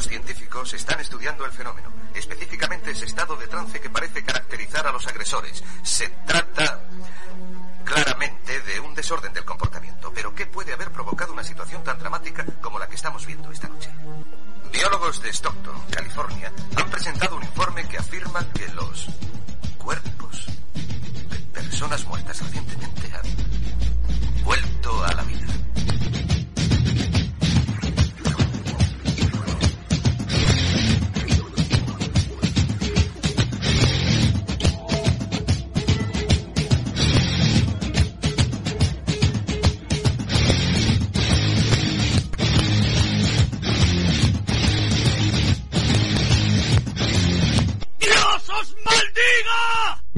Los científicos están estudiando el fenómeno, específicamente ese estado de trance que parece caracterizar a los agresores. Se trata claramente de un desorden del comportamiento, pero ¿qué puede haber provocado una situación tan dramática como la que estamos viendo esta noche? Biólogos de Stockton, California, han presentado un informe que afirma que los cuerpos de personas muertas recientemente han vuelto a la vida.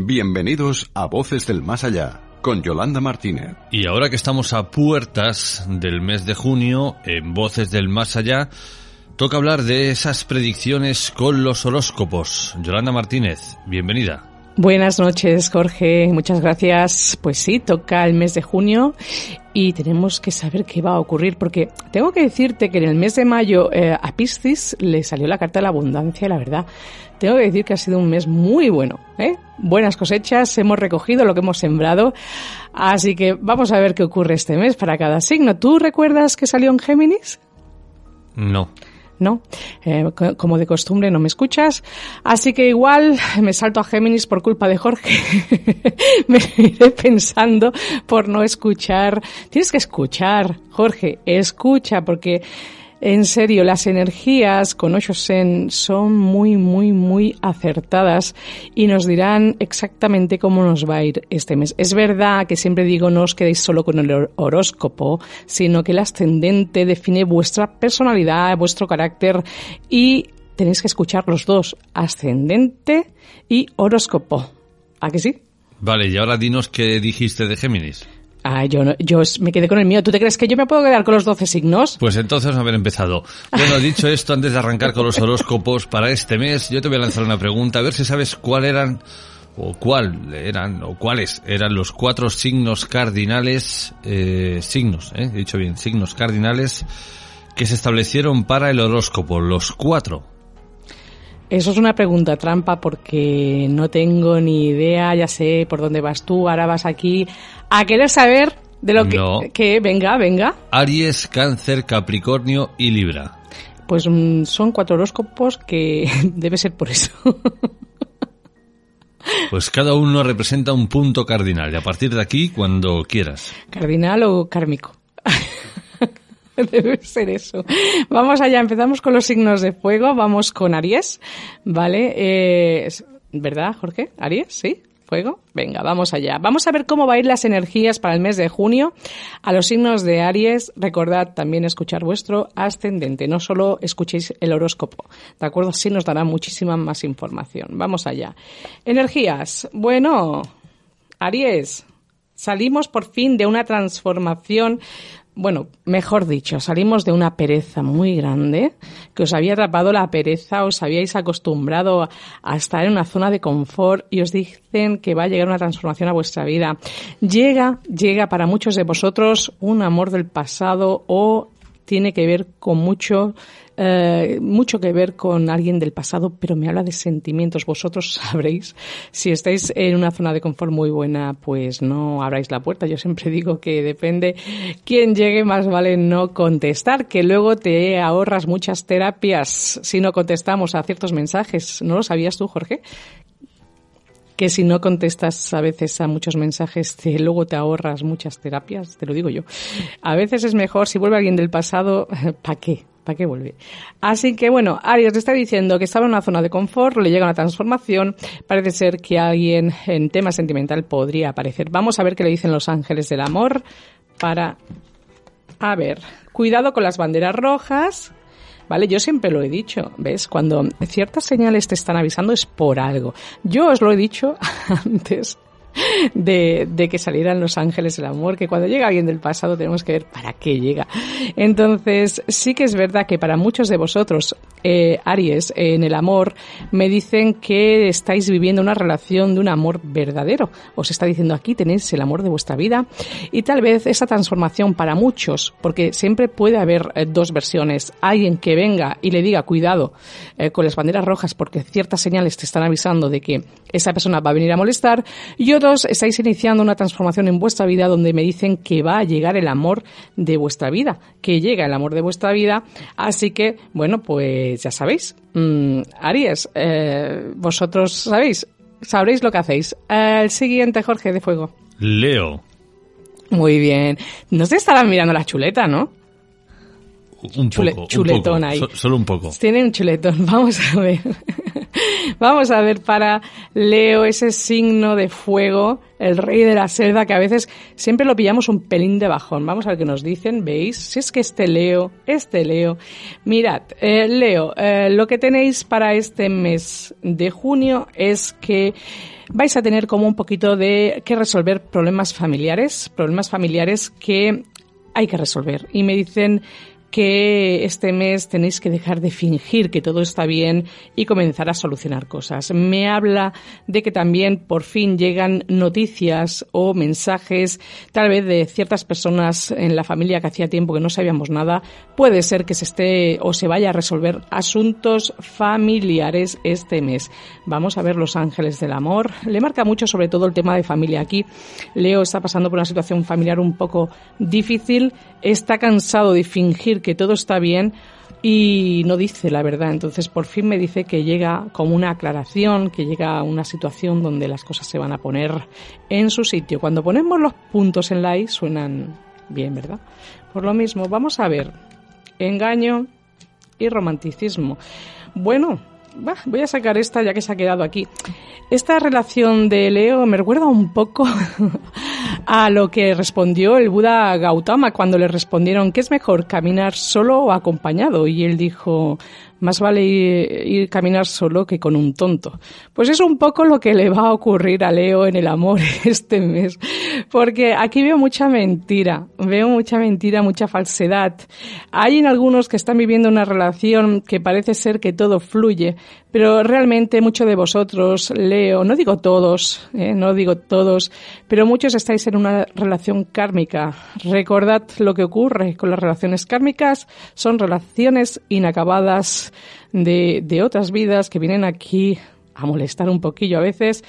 Bienvenidos a Voces del Más Allá, con Yolanda Martínez. Y ahora que estamos a puertas del mes de junio, en Voces del Más Allá, toca hablar de esas predicciones con los horóscopos. Yolanda Martínez, bienvenida. Buenas noches, Jorge. Muchas gracias. Pues sí, toca el mes de junio y tenemos que saber qué va a ocurrir porque tengo que decirte que en el mes de mayo eh, a Piscis le salió la carta de la abundancia, la verdad. Tengo que decir que ha sido un mes muy bueno, ¿eh? Buenas cosechas, hemos recogido lo que hemos sembrado, así que vamos a ver qué ocurre este mes para cada signo. ¿Tú recuerdas que salió en Géminis? No. ¿No? Eh, como de costumbre no me escuchas. Así que igual me salto a Géminis por culpa de Jorge. me iré pensando por no escuchar. Tienes que escuchar, Jorge, escucha, porque en serio, las energías con Oshosen son muy, muy, muy acertadas y nos dirán exactamente cómo nos va a ir este mes. Es verdad que siempre digo no os quedéis solo con el horóscopo, sino que el ascendente define vuestra personalidad, vuestro carácter y tenéis que escuchar los dos, ascendente y horóscopo. ¿A que sí? Vale, y ahora dinos qué dijiste de Géminis. Ah, yo, yo me quedé con el mío. ¿Tú te crees que yo me puedo quedar con los 12 signos? Pues entonces haber empezado. Bueno, dicho esto, antes de arrancar con los horóscopos para este mes, yo te voy a lanzar una pregunta, a ver si sabes cuál eran, o cuál eran, o cuáles eran los cuatro signos cardinales, eh, signos, eh, he dicho bien, signos cardinales que se establecieron para el horóscopo, los cuatro. Eso es una pregunta trampa porque no tengo ni idea, ya sé por dónde vas tú, ahora vas aquí a querer saber de lo que, que venga, venga. Aries, Cáncer, Capricornio y Libra. Pues mm, son cuatro horóscopos que debe ser por eso. Pues cada uno representa un punto cardinal y a partir de aquí, cuando quieras. ¿Cardinal o kármico? Debe ser eso. Vamos allá, empezamos con los signos de fuego, vamos con Aries, ¿vale? Eh, ¿Verdad, Jorge? ¿Aries? ¿Sí? ¿Fuego? Venga, vamos allá. Vamos a ver cómo va a ir las energías para el mes de junio. A los signos de Aries, recordad también escuchar vuestro ascendente, no solo escuchéis el horóscopo, ¿de acuerdo? Así nos dará muchísima más información. Vamos allá. Energías. Bueno, Aries, salimos por fin de una transformación bueno, mejor dicho, salimos de una pereza muy grande, que os había atrapado la pereza, os habíais acostumbrado a estar en una zona de confort y os dicen que va a llegar una transformación a vuestra vida. Llega, llega para muchos de vosotros un amor del pasado o tiene que ver con mucho eh, mucho que ver con alguien del pasado, pero me habla de sentimientos. Vosotros sabréis, si estáis en una zona de confort muy buena, pues no abráis la puerta. Yo siempre digo que depende quién llegue, más vale no contestar, que luego te ahorras muchas terapias si no contestamos a ciertos mensajes. ¿No lo sabías tú, Jorge? Que si no contestas a veces a muchos mensajes, te, luego te ahorras muchas terapias, te lo digo yo. A veces es mejor, si vuelve alguien del pasado, ¿para qué? ¿Para qué vuelve? Así que bueno, Aries te está diciendo que estaba en una zona de confort, le llega una transformación, parece ser que alguien en tema sentimental podría aparecer. Vamos a ver qué le dicen los ángeles del amor para... A ver, cuidado con las banderas rojas, ¿vale? Yo siempre lo he dicho, ¿ves? Cuando ciertas señales te están avisando es por algo. Yo os lo he dicho antes de, que salieran los ángeles del amor, que cuando llega alguien del pasado tenemos que ver para qué llega. Entonces, sí que es verdad que para muchos de vosotros, eh, Aries, en el amor, me dicen que estáis viviendo una relación de un amor verdadero. Os está diciendo aquí tenéis el amor de vuestra vida y tal vez esa transformación para muchos, porque siempre puede haber eh, dos versiones. Alguien que venga y le diga cuidado eh, con las banderas rojas porque ciertas señales te están avisando de que esa persona va a venir a molestar y otros estáis iniciando una transformación en vuestra vida donde me dicen que va a llegar el amor de vuestra vida, que llega el amor de vuestra vida. Así que, bueno, pues ya sabéis. Mm, Aries, eh, vosotros sabéis, sabréis lo que hacéis. el siguiente, Jorge de Fuego. Leo. Muy bien. No se estarán mirando la chuleta, ¿no? Un poco. chuletón ahí. solo un poco. Tiene un chuletón. Vamos a ver. Vamos a ver para Leo ese signo de fuego, el rey de la selva, que a veces siempre lo pillamos un pelín de bajón. Vamos a ver qué nos dicen. ¿Veis? Si es que este Leo, este Leo. Mirad, eh, Leo, eh, lo que tenéis para este mes de junio es que vais a tener como un poquito de que resolver problemas familiares, problemas familiares que hay que resolver. Y me dicen que este mes tenéis que dejar de fingir que todo está bien y comenzar a solucionar cosas. Me habla de que también por fin llegan noticias o mensajes tal vez de ciertas personas en la familia que hacía tiempo que no sabíamos nada. Puede ser que se esté o se vaya a resolver asuntos familiares este mes. Vamos a ver Los Ángeles del Amor. Le marca mucho sobre todo el tema de familia aquí. Leo está pasando por una situación familiar un poco difícil, está cansado de fingir que todo está bien y no dice la verdad. Entonces por fin me dice que llega como una aclaración, que llega a una situación donde las cosas se van a poner en su sitio. Cuando ponemos los puntos en la I suenan bien, ¿verdad? Por lo mismo, vamos a ver engaño y romanticismo. Bueno, voy a sacar esta ya que se ha quedado aquí. Esta relación de Leo me recuerda un poco a lo que respondió el Buda Gautama cuando le respondieron ¿qué es mejor, caminar solo o acompañado? Y él dijo, más vale ir, caminar solo que con un tonto. Pues es un poco lo que le va a ocurrir a Leo en el amor este mes, porque aquí veo mucha mentira, veo mucha mentira, mucha falsedad. Hay en algunos que están viviendo una relación que parece ser que todo fluye, pero realmente muchos de vosotros, Leo, no digo todos, eh, no digo todos, pero muchos estáis en una relación kármica. Recordad lo que ocurre con las relaciones kármicas, son relaciones inacabadas de, de otras vidas que vienen aquí a molestar un poquillo a veces,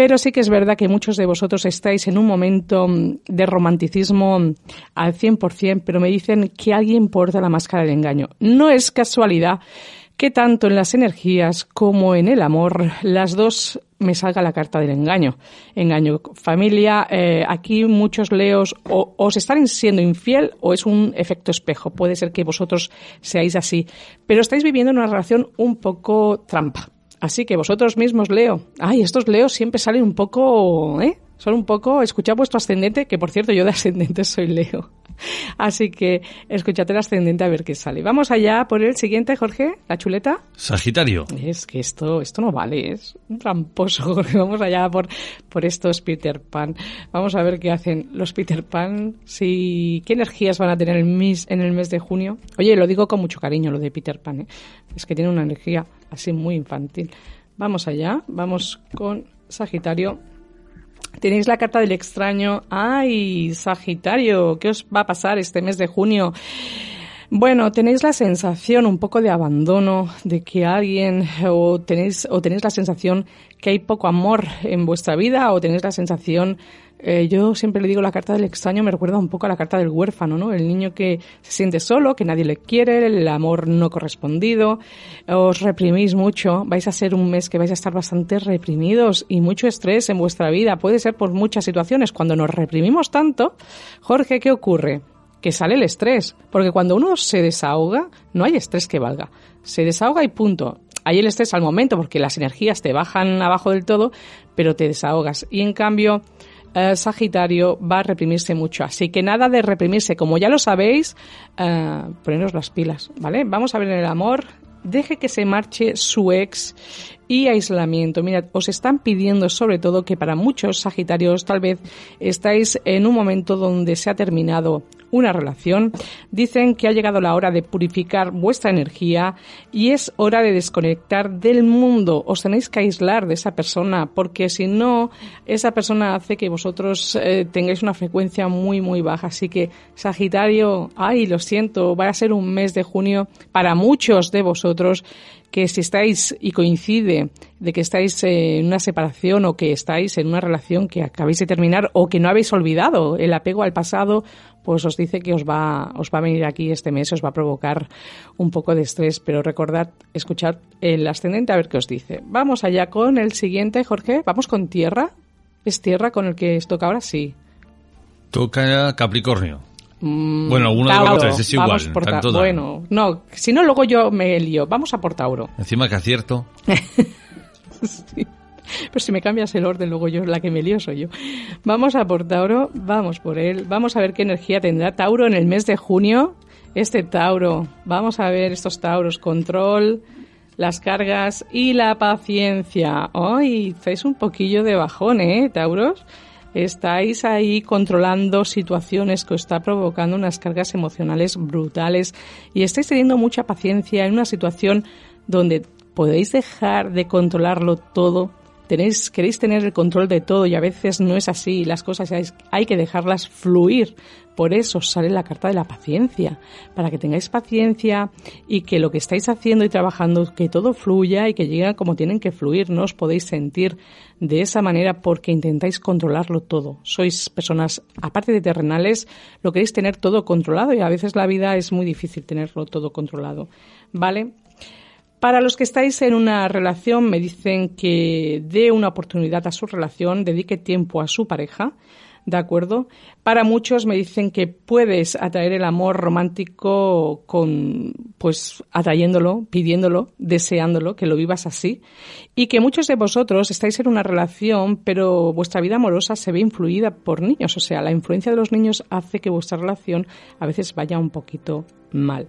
pero sí que es verdad que muchos de vosotros estáis en un momento de romanticismo al 100%, pero me dicen que alguien porta la máscara del engaño. No es casualidad que tanto en las energías como en el amor, las dos me salga la carta del engaño. Engaño. Familia, eh, aquí muchos leos o os están siendo infiel o es un efecto espejo. Puede ser que vosotros seáis así, pero estáis viviendo una relación un poco trampa. Así que vosotros mismos, Leo. Ay, estos leos siempre salen un poco, ¿eh? Son un poco, escuchad vuestro ascendente, que por cierto yo de ascendente soy Leo. Así que escúchate el ascendente a ver qué sale. Vamos allá por el siguiente, Jorge, la chuleta. Sagitario. Es que esto, esto no vale, es un tramposo, Jorge. Vamos allá por, por estos Peter Pan. Vamos a ver qué hacen los Peter Pan, si, qué energías van a tener el mes, en el mes de junio. Oye, lo digo con mucho cariño, lo de Peter Pan, ¿eh? es que tiene una energía así muy infantil. Vamos allá, vamos con Sagitario. Tenéis la carta del extraño. ¡Ay, Sagitario! ¿Qué os va a pasar este mes de junio? Bueno, tenéis la sensación un poco de abandono, de que alguien, o tenéis, o tenéis la sensación que hay poco amor en vuestra vida, o tenéis la sensación eh, yo siempre le digo la carta del extraño me recuerda un poco a la carta del huérfano, ¿no? El niño que se siente solo, que nadie le quiere, el amor no correspondido, os reprimís mucho, vais a ser un mes que vais a estar bastante reprimidos y mucho estrés en vuestra vida. Puede ser por muchas situaciones. Cuando nos reprimimos tanto, Jorge, ¿qué ocurre? Que sale el estrés, porque cuando uno se desahoga, no hay estrés que valga. Se desahoga y punto hay el estrés al momento porque las energías te bajan abajo del todo, pero te desahogas. Y en cambio, eh, Sagitario va a reprimirse mucho. Así que nada de reprimirse. Como ya lo sabéis, eh, poneros las pilas, ¿vale? Vamos a ver el amor. deje que se marche su ex y aislamiento. Mirad, os están pidiendo sobre todo que para muchos Sagitarios tal vez estáis en un momento donde se ha terminado una relación. Dicen que ha llegado la hora de purificar vuestra energía y es hora de desconectar del mundo. Os tenéis que aislar de esa persona porque si no, esa persona hace que vosotros eh, tengáis una frecuencia muy, muy baja. Así que, Sagitario, ay, lo siento, va a ser un mes de junio para muchos de vosotros que si estáis y coincide de que estáis en una separación o que estáis en una relación que acabáis de terminar o que no habéis olvidado el apego al pasado, pues os dice que os va, os va a venir aquí este mes, os va a provocar un poco de estrés, pero recordad escuchar el ascendente a ver qué os dice. Vamos allá con el siguiente, Jorge. Vamos con tierra. ¿Es tierra con el que os toca ahora? Sí. Toca Capricornio. Mm, Bueno, uno de los tres es igual, bueno, no, si no luego yo me lío. Vamos a por Tauro. Encima que acierto. Sí. Pero si me cambias el orden, luego yo la que me lío soy yo. Vamos a por Tauro, vamos por él. Vamos a ver qué energía tendrá Tauro en el mes de junio. Este Tauro, vamos a ver estos Tauros, control, las cargas y la paciencia. Ay, estáis un poquillo de bajón, ¿eh, Tauros? Estáis ahí controlando situaciones que os está provocando unas cargas emocionales brutales y estáis teniendo mucha paciencia en una situación donde podéis dejar de controlarlo todo. Tenéis, queréis tener el control de todo y a veces no es así. Las cosas hay, hay que dejarlas fluir. Por eso sale la carta de la paciencia. Para que tengáis paciencia y que lo que estáis haciendo y trabajando, que todo fluya y que llegue como tienen que fluir. No os podéis sentir de esa manera porque intentáis controlarlo todo. Sois personas, aparte de terrenales, lo queréis tener todo controlado y a veces la vida es muy difícil tenerlo todo controlado. ¿Vale? Para los que estáis en una relación, me dicen que dé una oportunidad a su relación, dedique tiempo a su pareja, ¿de acuerdo? Para muchos me dicen que puedes atraer el amor romántico con, pues, atrayéndolo, pidiéndolo, deseándolo, que lo vivas así, y que muchos de vosotros estáis en una relación, pero vuestra vida amorosa se ve influida por niños, o sea, la influencia de los niños hace que vuestra relación a veces vaya un poquito mal.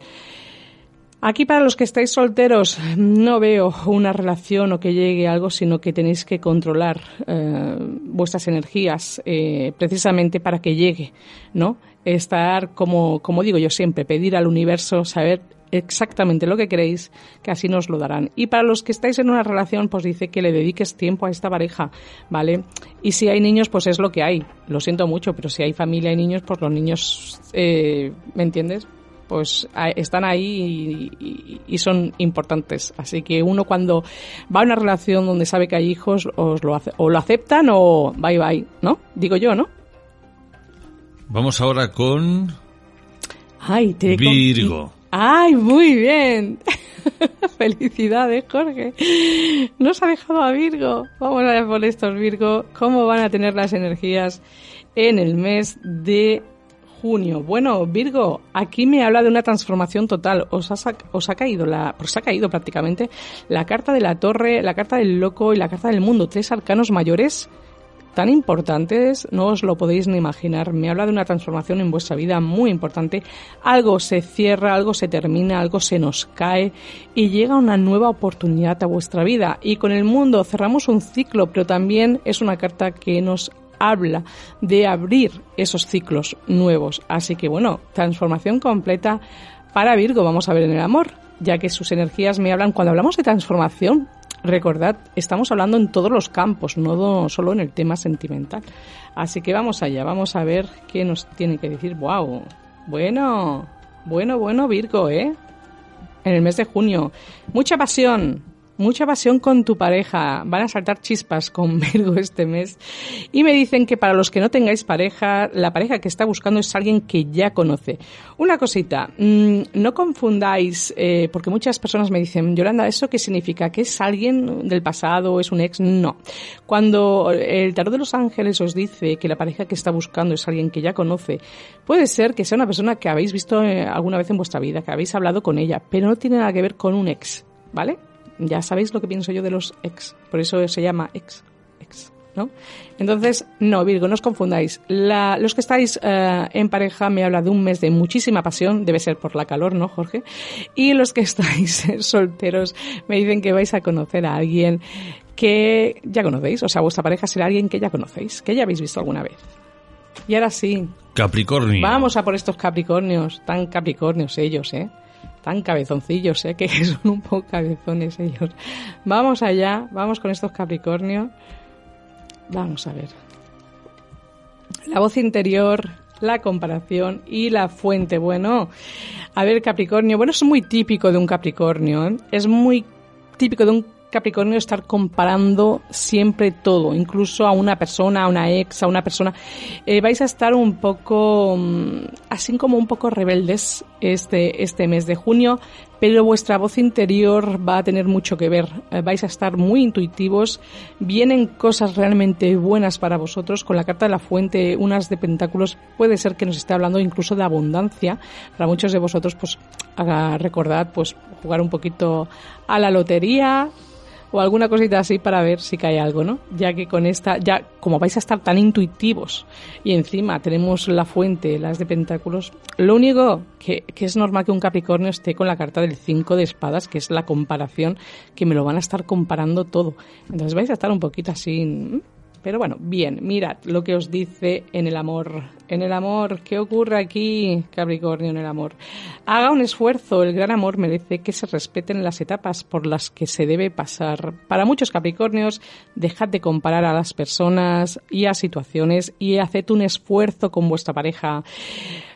Aquí para los que estáis solteros no veo una relación o que llegue algo, sino que tenéis que controlar eh, vuestras energías eh, precisamente para que llegue, ¿no? Estar como, como digo yo siempre, pedir al universo saber exactamente lo que queréis, que así nos lo darán. Y para los que estáis en una relación, pues dice que le dediques tiempo a esta pareja, ¿vale? Y si hay niños, pues es lo que hay. Lo siento mucho, pero si hay familia y niños, pues los niños, eh, ¿me entiendes? Pues están ahí y, y- y son importantes. Así que uno cuando va a una relación donde sabe que hay hijos, os lo hace, o lo aceptan o bye bye, ¿no? Digo yo, ¿no? Vamos ahora con Ay, te Virgo. Ay, muy bien. Felicidades, Jorge. Nos ha dejado a Virgo. Vamos a ver por estos Virgo cómo van a tener las energías en el mes de junio. Bueno, Virgo, aquí me habla de una transformación total. Os ha, os ha caído la, os ha caído prácticamente la carta de la torre, la carta del loco y la carta del mundo. Tres arcanos mayores tan importantes, no os lo podéis ni imaginar. Me habla de una transformación en vuestra vida muy importante. Algo se cierra, algo se termina, algo se nos cae y llega una nueva oportunidad a vuestra vida. Y con el mundo cerramos un ciclo, pero también es una carta que nos habla de abrir esos ciclos nuevos. Así que bueno, transformación completa para Virgo, vamos a ver en el amor, ya que sus energías me hablan cuando hablamos de transformación. Recordad, estamos hablando en todos los campos, no solo en el tema sentimental. Así que vamos allá, vamos a ver qué nos tiene que decir. ¡Wow! Bueno, bueno, bueno, Virgo, ¿eh? En el mes de junio. Mucha pasión, mucha pasión con tu pareja. Van a saltar chispas con Virgo este mes. Y me dicen que para los que no tengáis pareja, la pareja que está buscando es alguien que ya conoce. Una cosita, mm, no confundáis, eh, porque muchas personas me dicen, Yolanda, ¿eso qué significa? ¿Que es alguien del pasado? ¿Es un ex? No. Cuando el tarot de los ángeles os dice que la pareja que está buscando es alguien que ya conoce, puede ser que sea una persona que habéis visto eh, alguna vez en vuestra vida, que habéis hablado con ella, pero no tiene nada que ver con un ex, ¿vale? Ya sabéis lo que pienso yo de los ex, por eso se llama ex, ex, ¿no? Entonces, no, Virgo, no os confundáis. La- los que estáis eh, en pareja me habla de un mes de muchísima pasión, debe ser por la calor, ¿no, Jorge? Y los que estáis solteros me dicen que vais a conocer a alguien que ya conocéis, o sea, vuestra pareja será alguien que ya conocéis, que ya habéis visto alguna vez. Y ahora sí, Capricornio. Vamos a por estos Capricornios, tan Capricornios ellos, ¿eh? Tan cabezoncillos, ¿eh? Que son un poco cabezones ellos. Vamos allá, vamos con estos Capricornios. Vamos a ver. La voz interior, la comparación y la fuente. Bueno, a ver, Capricornio. Bueno, es muy típico de un Capricornio. ¿eh? Es muy típico de un Capricornio estar comparando siempre todo, incluso a una persona, a una ex, a una persona. Eh, vais a estar un poco, mm, así como un poco rebeldes este, este mes de junio, pero vuestra voz interior va a tener mucho que ver. Eh, vais a estar muy intuitivos, vienen cosas realmente buenas para vosotros. Con la carta de la fuente, unas de pentáculos, puede ser que nos esté hablando incluso de abundancia. Para muchos de vosotros, pues, recordad, pues, jugar un poquito a la lotería, o alguna cosita así para ver si cae algo, ¿no? Ya que con esta, ya como vais a estar tan intuitivos y encima tenemos la fuente, las de pentáculos, lo único que, que es normal que un Capricornio esté con la carta del 5 de espadas, que es la comparación, que me lo van a estar comparando todo. Entonces vais a estar un poquito así. Pero bueno, bien, mirad lo que os dice en el amor. En el amor, ¿qué ocurre aquí, Capricornio, en el amor? Haga un esfuerzo, el gran amor merece que se respeten las etapas por las que se debe pasar. Para muchos Capricornios, dejad de comparar a las personas y a situaciones y haced un esfuerzo con vuestra pareja.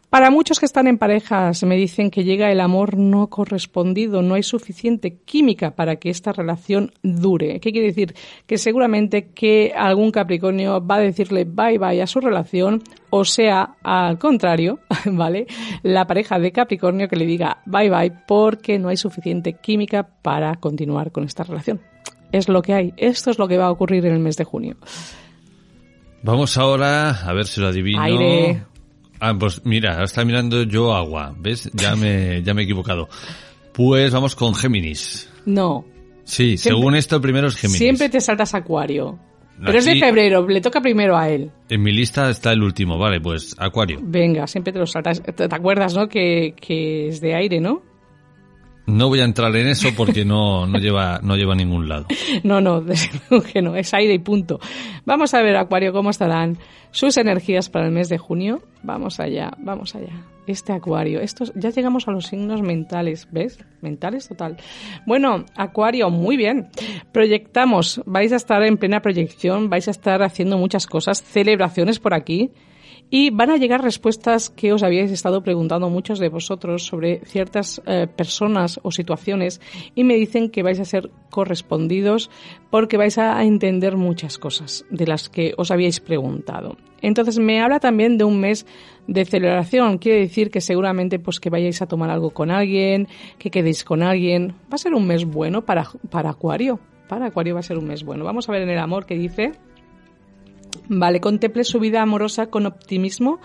Para muchos que están en parejas me dicen que llega el amor no correspondido, no hay suficiente química para que esta relación dure. ¿Qué quiere decir? Que seguramente que algún Capricornio va a decirle bye bye a su relación o sea, al contrario, ¿vale? La pareja de Capricornio que le diga bye bye porque no hay suficiente química para continuar con esta relación. Es lo que hay. Esto es lo que va a ocurrir en el mes de junio. Vamos ahora a ver si lo adivino. Aire. Ah, pues mira, ahora está mirando yo agua. ¿Ves? Ya me, ya me he equivocado. Pues vamos con Géminis. No. Sí, Siempre- según esto, primero es Géminis. Siempre te saltas Acuario. Pero es de febrero, le toca primero a él. En mi lista está el último, vale, pues Acuario. Venga, siempre te lo saltas. ¿Te, te acuerdas, no? Que, que es de aire, ¿no? No voy a entrar en eso porque no, no lleva, no lleva a ningún lado. No, no, desde que no, es aire y punto. Vamos a ver, Acuario, cómo estarán sus energías para el mes de junio. Vamos allá, vamos allá. Este Acuario, estos, ya llegamos a los signos mentales, ¿ves? Mentales total. Bueno, Acuario, muy bien. Proyectamos, vais a estar en plena proyección, vais a estar haciendo muchas cosas, celebraciones por aquí. Y van a llegar respuestas que os habíais estado preguntando muchos de vosotros sobre ciertas eh, personas o situaciones y me dicen que vais a ser correspondidos porque vais a entender muchas cosas de las que os habíais preguntado. Entonces me habla también de un mes de celebración. Quiere decir que seguramente pues que vayáis a tomar algo con alguien, que quedéis con alguien. Va a ser un mes bueno para, para Acuario. Para Acuario va a ser un mes bueno. Vamos a ver en el amor qué dice. Vale, contemple su vida amorosa con optimismo.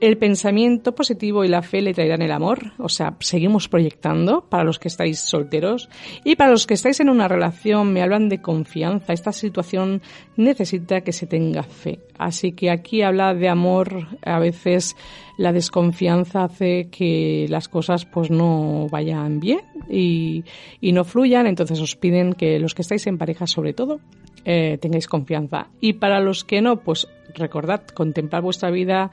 El pensamiento positivo y la fe le traerán el amor. O sea, seguimos proyectando para los que estáis solteros. Y para los que estáis en una relación, me hablan de confianza. Esta situación necesita que se tenga fe. Así que aquí habla de amor. A veces la desconfianza hace que las cosas pues no vayan bien y, y no fluyan. Entonces os piden que los que estáis en pareja, sobre todo, eh, tengáis confianza. Y para los que no, pues recordad, contemplar vuestra vida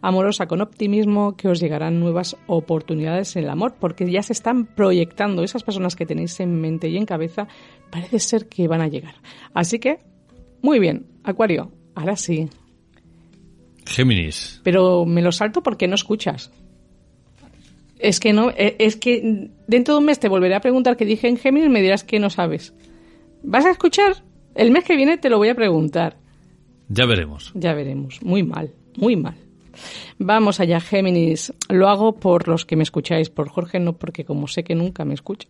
amorosa con optimismo, que os llegarán nuevas oportunidades en el amor, porque ya se están proyectando esas personas que tenéis en mente y en cabeza, parece ser que van a llegar. Así que, muy bien, Acuario, ahora sí. Géminis. Pero me lo salto porque no escuchas. Es que no, eh, es que dentro de un mes te volveré a preguntar qué dije en Géminis y me dirás que no sabes. ¿Vas a escuchar? El mes que viene te lo voy a preguntar. Ya veremos. Ya veremos. Muy mal, muy mal. Vamos allá, Géminis. Lo hago por los que me escucháis, por Jorge no, porque como sé que nunca me escucha,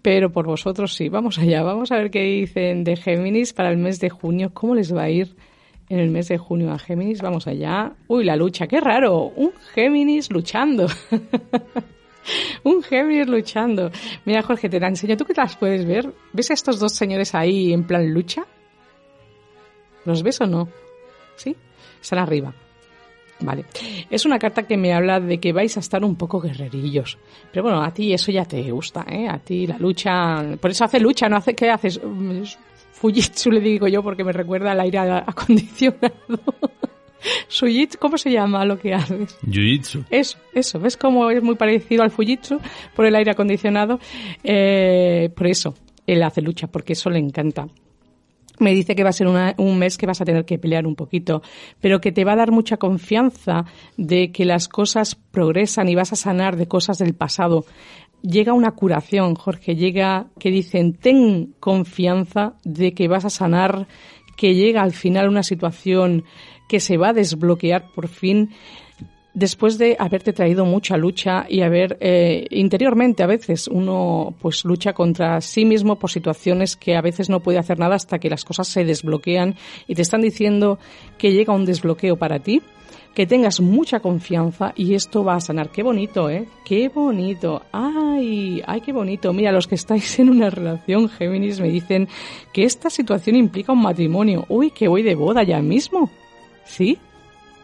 pero por vosotros sí. Vamos allá, vamos a ver qué dicen de Géminis para el mes de junio. ¿Cómo les va a ir en el mes de junio a Géminis? Vamos allá. Uy, la lucha, qué raro. Un Géminis luchando. Un Géminis luchando. Mira, Jorge, te la enseño. ¿Tú qué las puedes ver? ¿Ves a estos dos señores ahí en plan lucha? ¿Los ves o no? ¿Sí? Están arriba. Vale. Es una carta que me habla de que vais a estar un poco guerrerillos. Pero bueno, a ti eso ya te gusta, ¿eh? A ti la lucha... Por eso hace lucha, no hace... ¿Qué haces? Fujitsu le digo yo porque me recuerda al aire acondicionado. ¿cómo se llama lo que haces? Jiu-Jitsu. Eso, eso. ¿Ves cómo es muy parecido al Fujitsu por el aire acondicionado? Eh, por eso, él hace lucha, porque eso le encanta me dice que va a ser un mes que vas a tener que pelear un poquito, pero que te va a dar mucha confianza de que las cosas progresan y vas a sanar de cosas del pasado. Llega una curación, Jorge, llega que dicen, ten confianza de que vas a sanar, que llega al final una situación que se va a desbloquear por fin después de haberte traído mucha lucha y haber eh, interiormente a veces uno pues lucha contra sí mismo por situaciones que a veces no puede hacer nada hasta que las cosas se desbloquean y te están diciendo que llega un desbloqueo para ti que tengas mucha confianza y esto va a sanar. Qué bonito, ¿eh? Qué bonito. Ay, ay, qué bonito. Mira, los que estáis en una relación, Géminis, me dicen que esta situación implica un matrimonio. Uy, que voy de boda ya mismo. ¿Sí?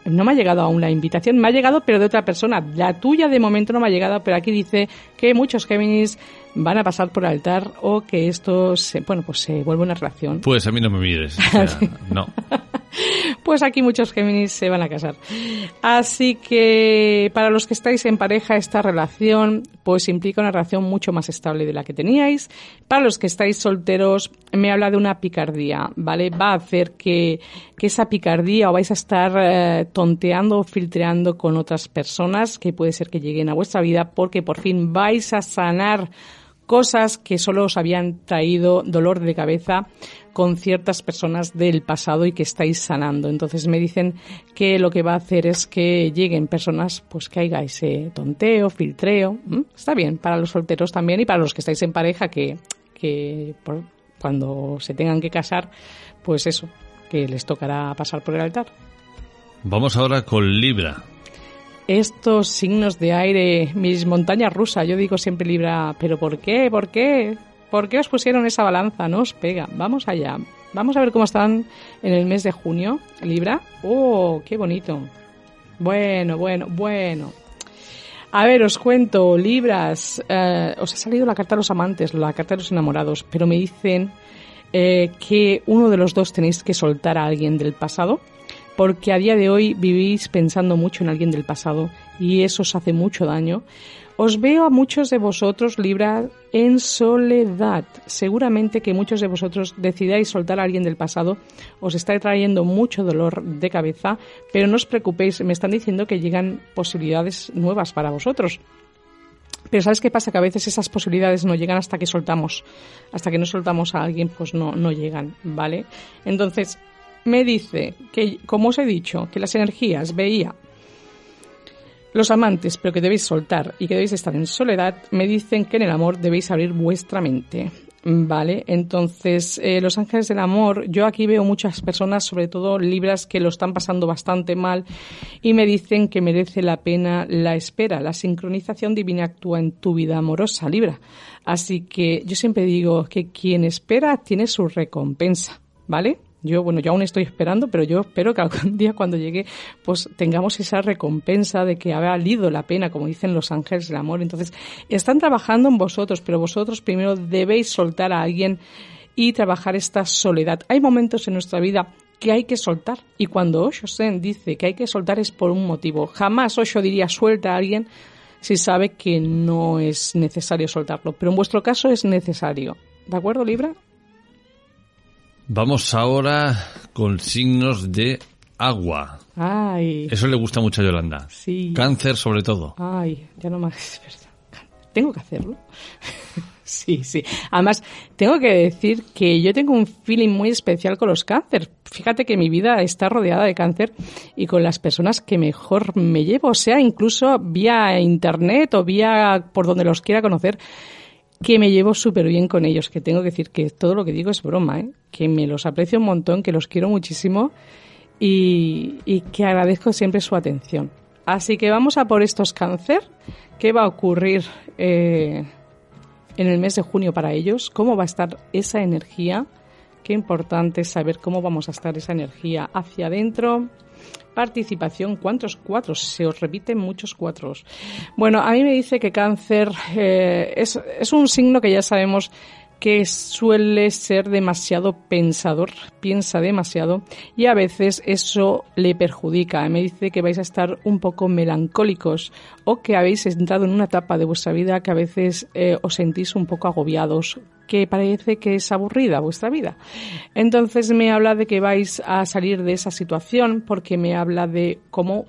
no me ha llegado aún la invitación, me ha llegado pero de otra persona. La tuya de momento no me ha llegado, pero aquí dice que muchos Géminis van a pasar por altar o que esto se, bueno, pues se vuelve una relación. Pues a mí no me mires, no. Pues aquí muchos Géminis se van a casar. Así que para los que estáis en pareja, esta relación pues implica una relación mucho más estable de la que teníais. Para los que estáis solteros, me habla de una picardía, ¿vale? Va a hacer que, que esa picardía o vais a estar eh, tonteando o filtreando con otras personas que puede ser que lleguen a vuestra vida porque por fin vais a sanar cosas que solo os habían traído dolor de cabeza con ciertas personas del pasado y que estáis sanando. Entonces me dicen que lo que va a hacer es que lleguen personas, pues que haya ese tonteo, filtreo. Está bien para los solteros también y para los que estáis en pareja que, que cuando se tengan que casar, pues eso, que les tocará pasar por el altar. Vamos ahora con Libra estos signos de aire, mis montañas rusas, yo digo siempre Libra, pero ¿por qué? ¿Por qué? ¿Por qué os pusieron esa balanza? No os pega. Vamos allá. Vamos a ver cómo están en el mes de junio, Libra. ¡Oh, qué bonito! Bueno, bueno, bueno. A ver, os cuento, Libras, eh, os ha salido la carta de los amantes, la carta de los enamorados, pero me dicen eh, que uno de los dos tenéis que soltar a alguien del pasado porque a día de hoy vivís pensando mucho en alguien del pasado y eso os hace mucho daño. Os veo a muchos de vosotros, Libra, en soledad. Seguramente que muchos de vosotros decidáis soltar a alguien del pasado, os está trayendo mucho dolor de cabeza, pero no os preocupéis, me están diciendo que llegan posibilidades nuevas para vosotros. Pero ¿sabes qué pasa? Que a veces esas posibilidades no llegan hasta que soltamos. Hasta que no soltamos a alguien, pues no, no llegan, ¿vale? Entonces, me dice que, como os he dicho, que las energías veía los amantes, pero que debéis soltar y que debéis estar en soledad, me dicen que en el amor debéis abrir vuestra mente. Vale, entonces eh, los ángeles del amor, yo aquí veo muchas personas, sobre todo libras, que lo están pasando bastante mal y me dicen que merece la pena la espera. La sincronización divina actúa en tu vida amorosa, Libra. Así que yo siempre digo que quien espera tiene su recompensa, ¿vale? Yo, bueno, yo aún estoy esperando, pero yo espero que algún día cuando llegue, pues tengamos esa recompensa de que ha valido la pena, como dicen los ángeles del amor. Entonces, están trabajando en vosotros, pero vosotros primero debéis soltar a alguien y trabajar esta soledad. Hay momentos en nuestra vida que hay que soltar. Y cuando Osho Sen dice que hay que soltar es por un motivo. Jamás Osho diría suelta a alguien si sabe que no es necesario soltarlo. Pero en vuestro caso es necesario. ¿De acuerdo, Libra? Vamos ahora con signos de agua. Ay. Eso le gusta mucho a Yolanda. Sí. Cáncer sobre todo. Ay, ya no más. ¿Tengo que hacerlo? sí, sí. Además, tengo que decir que yo tengo un feeling muy especial con los cáncer. Fíjate que mi vida está rodeada de cáncer y con las personas que mejor me llevo, o sea, incluso vía internet o vía por donde los quiera conocer que me llevo súper bien con ellos, que tengo que decir que todo lo que digo es broma, ¿eh? que me los aprecio un montón, que los quiero muchísimo y, que agradezco siempre su atención. Así que vamos a por estos cáncer. ¿Qué va a ocurrir eh, en el mes de junio para ellos? ¿Cómo va a estar esa energía? Qué importante saber cómo vamos a estar esa energía hacia adentro. Participación, ¿cuántos cuatro? Se os repiten muchos cuatros. Bueno, a mí me dice que cáncer eh, es, es un signo que ya sabemos que suele ser demasiado pensador, piensa demasiado y a veces eso le perjudica. Me dice que vais a estar un poco melancólicos o que habéis entrado en una etapa de vuestra vida que a veces eh, os sentís un poco agobiados, que parece que es aburrida vuestra vida. Entonces me habla de que vais a salir de esa situación porque me habla de cómo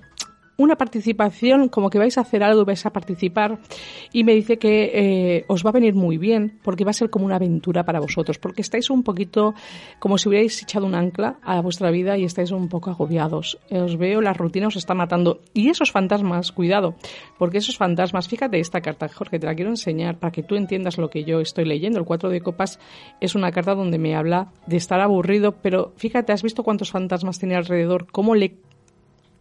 una participación, como que vais a hacer algo vais a participar, y me dice que eh, os va a venir muy bien, porque va a ser como una aventura para vosotros, porque estáis un poquito como si hubierais echado un ancla a vuestra vida y estáis un poco agobiados. Os veo, la rutina os está matando. Y esos fantasmas, cuidado, porque esos fantasmas, fíjate esta carta, Jorge, te la quiero enseñar para que tú entiendas lo que yo estoy leyendo. El 4 de copas es una carta donde me habla de estar aburrido, pero fíjate, ¿has visto cuántos fantasmas tiene alrededor? ¿Cómo le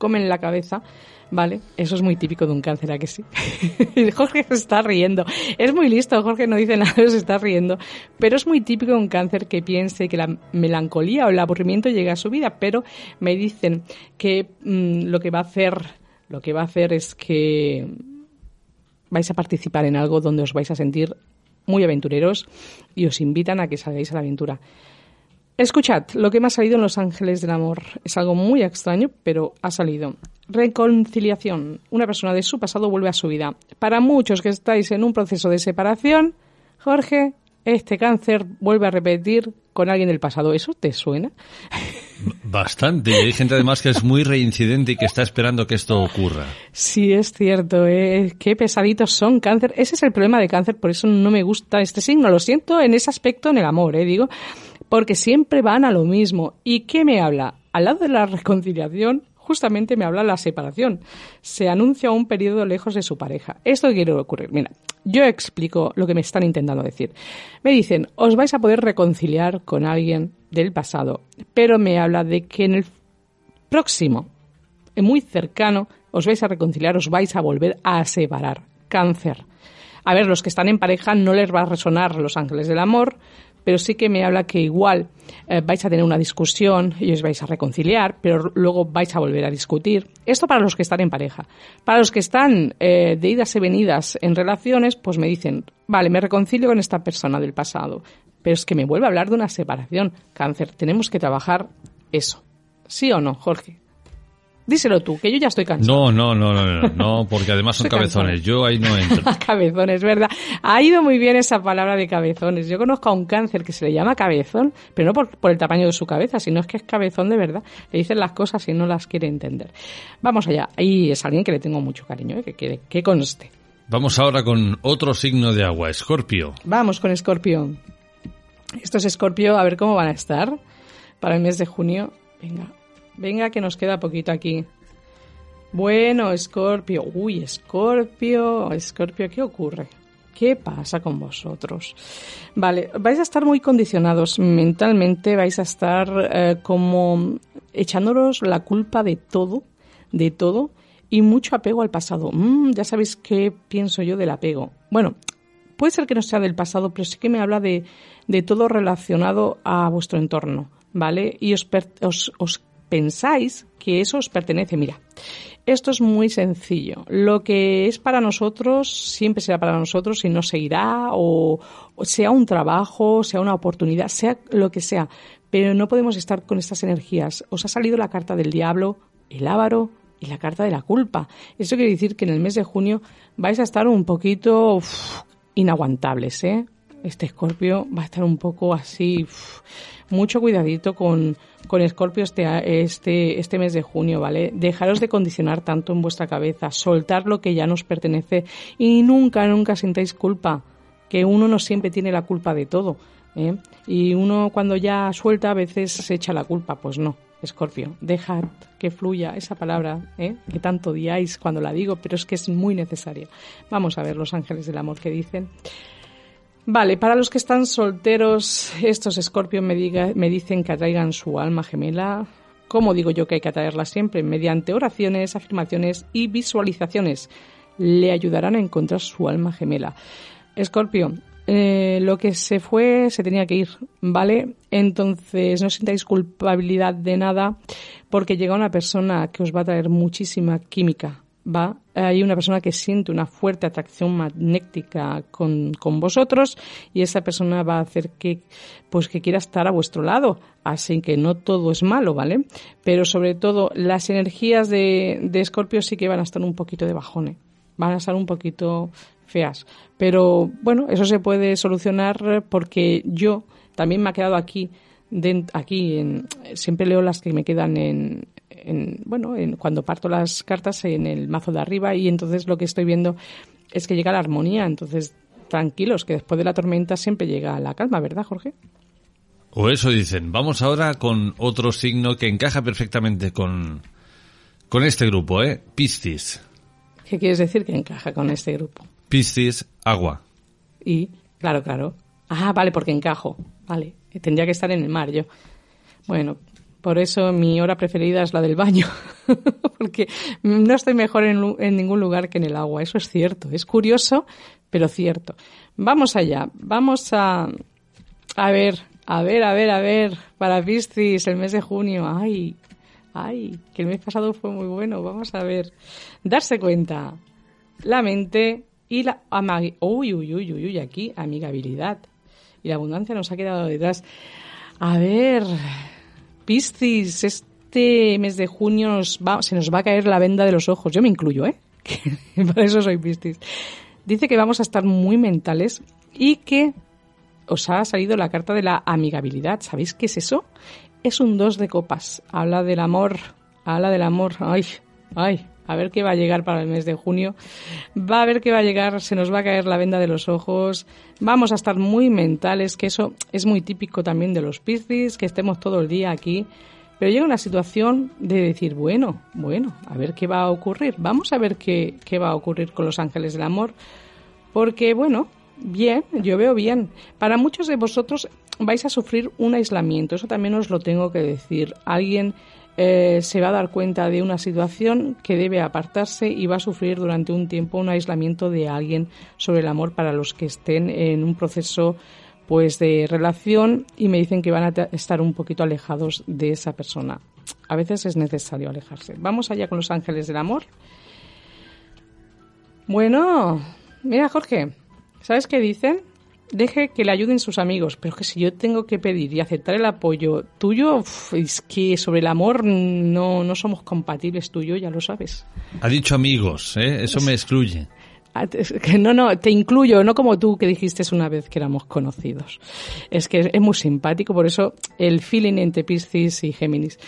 comen la cabeza, ¿vale? Eso es muy típico de un cáncer, ¿a que sí? Jorge se está riendo. Es muy listo, Jorge no dice nada, se está riendo. Pero es muy típico de un cáncer que piense que la melancolía o el aburrimiento llega a su vida, pero me dicen que mm, lo que va a hacer, lo que va a hacer es que vais a participar en algo donde os vais a sentir muy aventureros y os invitan a que salgáis a la aventura. Escuchad, lo que me ha salido en Los Ángeles del Amor es algo muy extraño, pero ha salido. Reconciliación. Una persona de su pasado vuelve a su vida. Para muchos que estáis en un proceso de separación, Jorge, este cáncer vuelve a repetir con alguien del pasado. ¿Eso te suena? Bastante. Y hay gente además que es muy reincidente y que está esperando que esto ocurra. Sí, es cierto. ¿eh? Qué pesaditos son cáncer. Ese es el problema de cáncer, por eso no me gusta este signo. Lo siento en ese aspecto en el amor, ¿eh? digo porque siempre van a lo mismo. ¿Y qué me habla? Al lado de la reconciliación, justamente me habla la separación. Se anuncia un periodo lejos de su pareja. Esto quiere ocurrir. Mira, yo explico lo que me están intentando decir. Me dicen, os vais a poder reconciliar con alguien del pasado, pero me habla de que en el próximo, muy cercano, os vais a reconciliar, os vais a volver a separar. Cáncer. A ver, los que están en pareja no les va a resonar los ángeles del amor, pero sí que me habla que igual eh, vais a tener una discusión y os vais a reconciliar, pero luego vais a volver a discutir. Esto para los que están en pareja. Para los que están eh, de idas y venidas en relaciones, pues me dicen, vale, me reconcilio con esta persona del pasado, pero es que me vuelve a hablar de una separación. Cáncer, tenemos que trabajar eso. ¿Sí o no, Jorge? Díselo tú, que yo ya estoy cansado. No, no, no, no, no, porque además son cabezones. Yo ahí no entro. cabezones, ¿verdad? Ha ido muy bien esa palabra de cabezones. Yo conozco a un cáncer que se le llama cabezón, pero no por, el tamaño de su cabeza, sino es que es cabezón de verdad. Le dicen las cosas y no las quiere entender. Vamos allá. Ahí es alguien que le tengo mucho cariño, ¿eh? que, que, que conste. Vamos ahora con otro signo de agua, Escorpio. Vamos con Escorpio. Estos Escorpio, a ver cómo van a estar para el mes de junio. Venga, Venga, que nos queda poquito aquí. Bueno, Escorpio. Uy, Escorpio. Escorpio, ¿qué ocurre? ¿Qué pasa con vosotros? Vale, vais a estar muy condicionados mentalmente, vais a estar eh, como echándonos la culpa de todo, de todo, y mucho apego al pasado. Mm, ya sabéis qué pienso yo del apego. Bueno, puede ser que no sea del pasado, pero sí que me habla de, de todo relacionado a vuestro entorno, ¿vale? Y os pensáis que eso os pertenece. Mira, esto es muy sencillo. Lo que es para nosotros siempre será para nosotros y no se irá o, sea un trabajo, sea una oportunidad, sea lo que sea. Pero no podemos estar con estas energías. Os ha salido la carta del diablo, el ávaro y la carta de la culpa. Eso quiere decir que en el mes de junio vais a estar un poquito inaguantables, ¿eh? Este escorpio va a estar un poco así, mucho cuidadito con con Escorpio este, este, este mes de junio, ¿vale? Dejaros de condicionar tanto en vuestra cabeza, soltar lo que ya nos pertenece y nunca, nunca sintáis culpa, que uno no siempre tiene la culpa de todo. ¿eh? Y uno cuando ya suelta a veces se echa la culpa, pues no. Escorpio, dejad que fluya esa palabra ¿eh? que tanto odiáis cuando la digo, pero es que es muy necesaria. Vamos a ver los ángeles del amor que dicen. Vale, para los que están solteros, estos escorpios me, me dicen que atraigan su alma gemela. ¿Cómo digo yo que hay que atraerla siempre? Mediante oraciones, afirmaciones y visualizaciones. Le ayudarán a encontrar su alma gemela. Escorpio, eh, lo que se fue se tenía que ir, ¿vale? Entonces no sintáis culpabilidad de nada porque llega una persona que os va a traer muchísima química, ¿va? Hay una persona que siente una fuerte atracción magnética con, con vosotros y esa persona va a hacer que, pues que quiera estar a vuestro lado. Así que no todo es malo, ¿vale? Pero sobre todo las energías de, de Escorpio sí que van a estar un poquito de bajone. Van a estar un poquito feas. Pero bueno, eso se puede solucionar porque yo también me ha quedado aquí, aquí en, siempre leo las que me quedan en, en bueno, en, cuando parto las cartas en el mazo de arriba y entonces lo que estoy viendo es que llega la armonía. Entonces, tranquilos, que después de la tormenta siempre llega la calma, ¿verdad, Jorge? O eso dicen. Vamos ahora con otro signo que encaja perfectamente con, con este grupo, ¿eh? Piscis. ¿Qué quieres decir que encaja con este grupo? Piscis, agua. Y, claro, claro. Ah, vale, porque encajo. Vale, tendría que estar en el mar yo. Bueno, por eso mi hora preferida es la del baño, porque no estoy mejor en, ningún lugar que en el agua. Eso es cierto. Es curioso, pero cierto. Vamos allá. Vamos a, a ver, a ver, a ver, a ver. Para Piscis, el mes de junio. Ay, ay, que el mes pasado fue muy bueno. Vamos a ver. Darse cuenta. La mente y la uy, uy, uy, uy, uy, aquí amigabilidad. Y la abundancia nos ha quedado detrás. A ver, Piscis, este mes de junio se nos va a caer la venda de los ojos. Yo me incluyo, ¿eh? Por eso soy Piscis. Dice que vamos a estar muy mentales y que os ha salido la carta de la amigabilidad. ¿Sabéis qué es eso? Es un dos de copas. Habla del amor. Habla del amor. Ay, ay, a ver qué va a llegar para el mes de junio. Va a ver qué va a llegar, se nos va a caer la venda de los ojos. Vamos a estar muy mentales, que eso es muy típico también de los Piscis, que estemos todo el día aquí. Pero llega una situación de decir, bueno, bueno, a ver qué va a ocurrir. Vamos a ver qué, qué va a ocurrir con los ángeles del amor. Porque, bueno, bien, yo veo bien. Para muchos de vosotros vais a sufrir un aislamiento, eso también os lo tengo que decir. Alguien eh, se va a dar cuenta de una situación que debe apartarse y va a sufrir durante un tiempo un aislamiento de alguien sobre el amor para los que estén en un proceso pues de relación y me dicen que van a estar un poquito alejados de esa persona. A veces es necesario alejarse. Vamos allá con los ángeles del amor. Bueno, mira Jorge, ¿sabes qué dicen? Deje que le ayuden sus amigos, pero es que si yo tengo que pedir y aceptar el apoyo tuyo, es que sobre el amor no, no somos compatibles tú y yo, ya lo sabes. Ha dicho amigos, ¿eh? eso me excluye. Ah, no, no, te incluyo, no como tú que dijiste una vez que éramos conocidos. Es que es muy simpático, por eso el feeling entre Piscis y Géminis.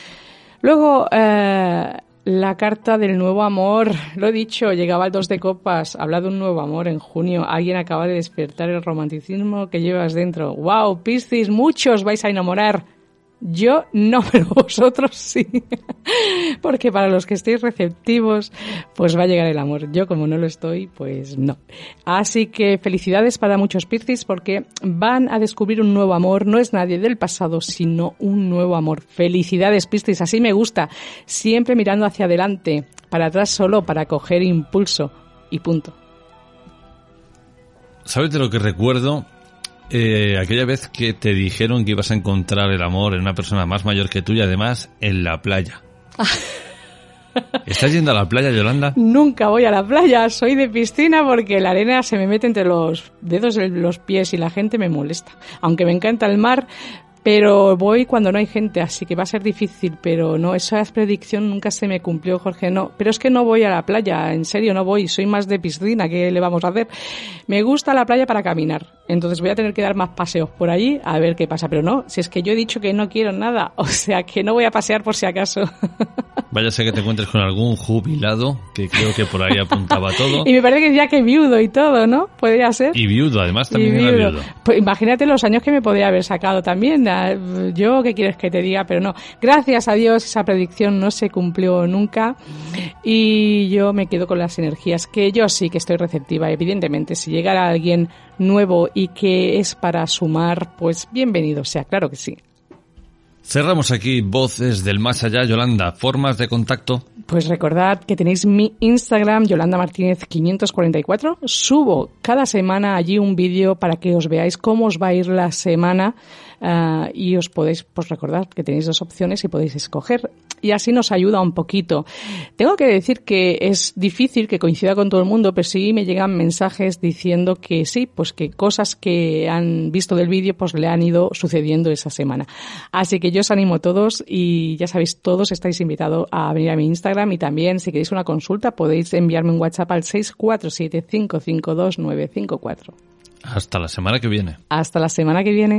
Luego, eh, la carta del nuevo amor, lo he dicho, llegaba el dos de copas, habla de un nuevo amor en junio. Alguien acaba de despertar el romanticismo que llevas dentro. ¡Wow, Piscis! Muchos vais a enamorar. Yo no, pero vosotros sí. Porque para los que estéis receptivos, pues va a llegar el amor. Yo como no lo estoy, pues no. Así que felicidades para muchos Piscis porque van a descubrir un nuevo amor. No es nadie del pasado, sino un nuevo amor. Felicidades Piscis, así me gusta. Siempre mirando hacia adelante, para atrás solo para coger impulso. Y punto. ¿Sabes de lo que recuerdo? Eh, aquella vez que te dijeron que ibas a encontrar el amor en una persona más mayor que tú y además en la playa. ¿Estás yendo a la playa, Yolanda? Nunca voy a la playa, soy de piscina porque la arena se me mete entre los dedos de los pies y la gente me molesta. Aunque me encanta el mar, pero voy cuando no hay gente, así que va a ser difícil, pero no, esa predicción nunca se me cumplió, Jorge, no. Pero es que no voy a la playa, en serio, no voy, soy más de piscina, ¿qué le vamos a hacer? Me gusta la playa para caminar, entonces voy a tener que dar más paseos por allí a ver qué pasa, pero no, si es que yo he dicho que no quiero nada, o sea que no voy a pasear por si acaso. Vaya sé que te encuentres con algún jubilado, que creo que por ahí apuntaba todo. y me parece que ya que viudo y todo, ¿no? Podría ser. Y viudo, además también era viudo. Pues imagínate los años que me podría haber sacado también, yo qué quieres que te diga, pero no. Gracias a Dios esa predicción no se cumplió nunca y yo me quedo con las energías, que yo sí que estoy receptiva. Evidentemente, si llegara alguien nuevo y que es para sumar, pues bienvenido sea, claro que sí. Cerramos aquí Voces del Más Allá, Yolanda. ¿Formas de contacto? Pues recordad que tenéis mi Instagram, Yolanda Martínez 544. Subo cada semana allí un vídeo para que os veáis cómo os va a ir la semana uh, y os podéis, pues que tenéis dos opciones y podéis escoger y así nos ayuda un poquito. Tengo que decir que es difícil que coincida con todo el mundo, pero sí me llegan mensajes diciendo que sí, pues que cosas que han visto del vídeo pues le han ido sucediendo esa semana. Así que yo os animo a todos y ya sabéis, todos estáis invitados a venir a mi Instagram y también si queréis una consulta podéis enviarme un WhatsApp al 647 552 954. Hasta la semana que viene. Hasta la semana que viene.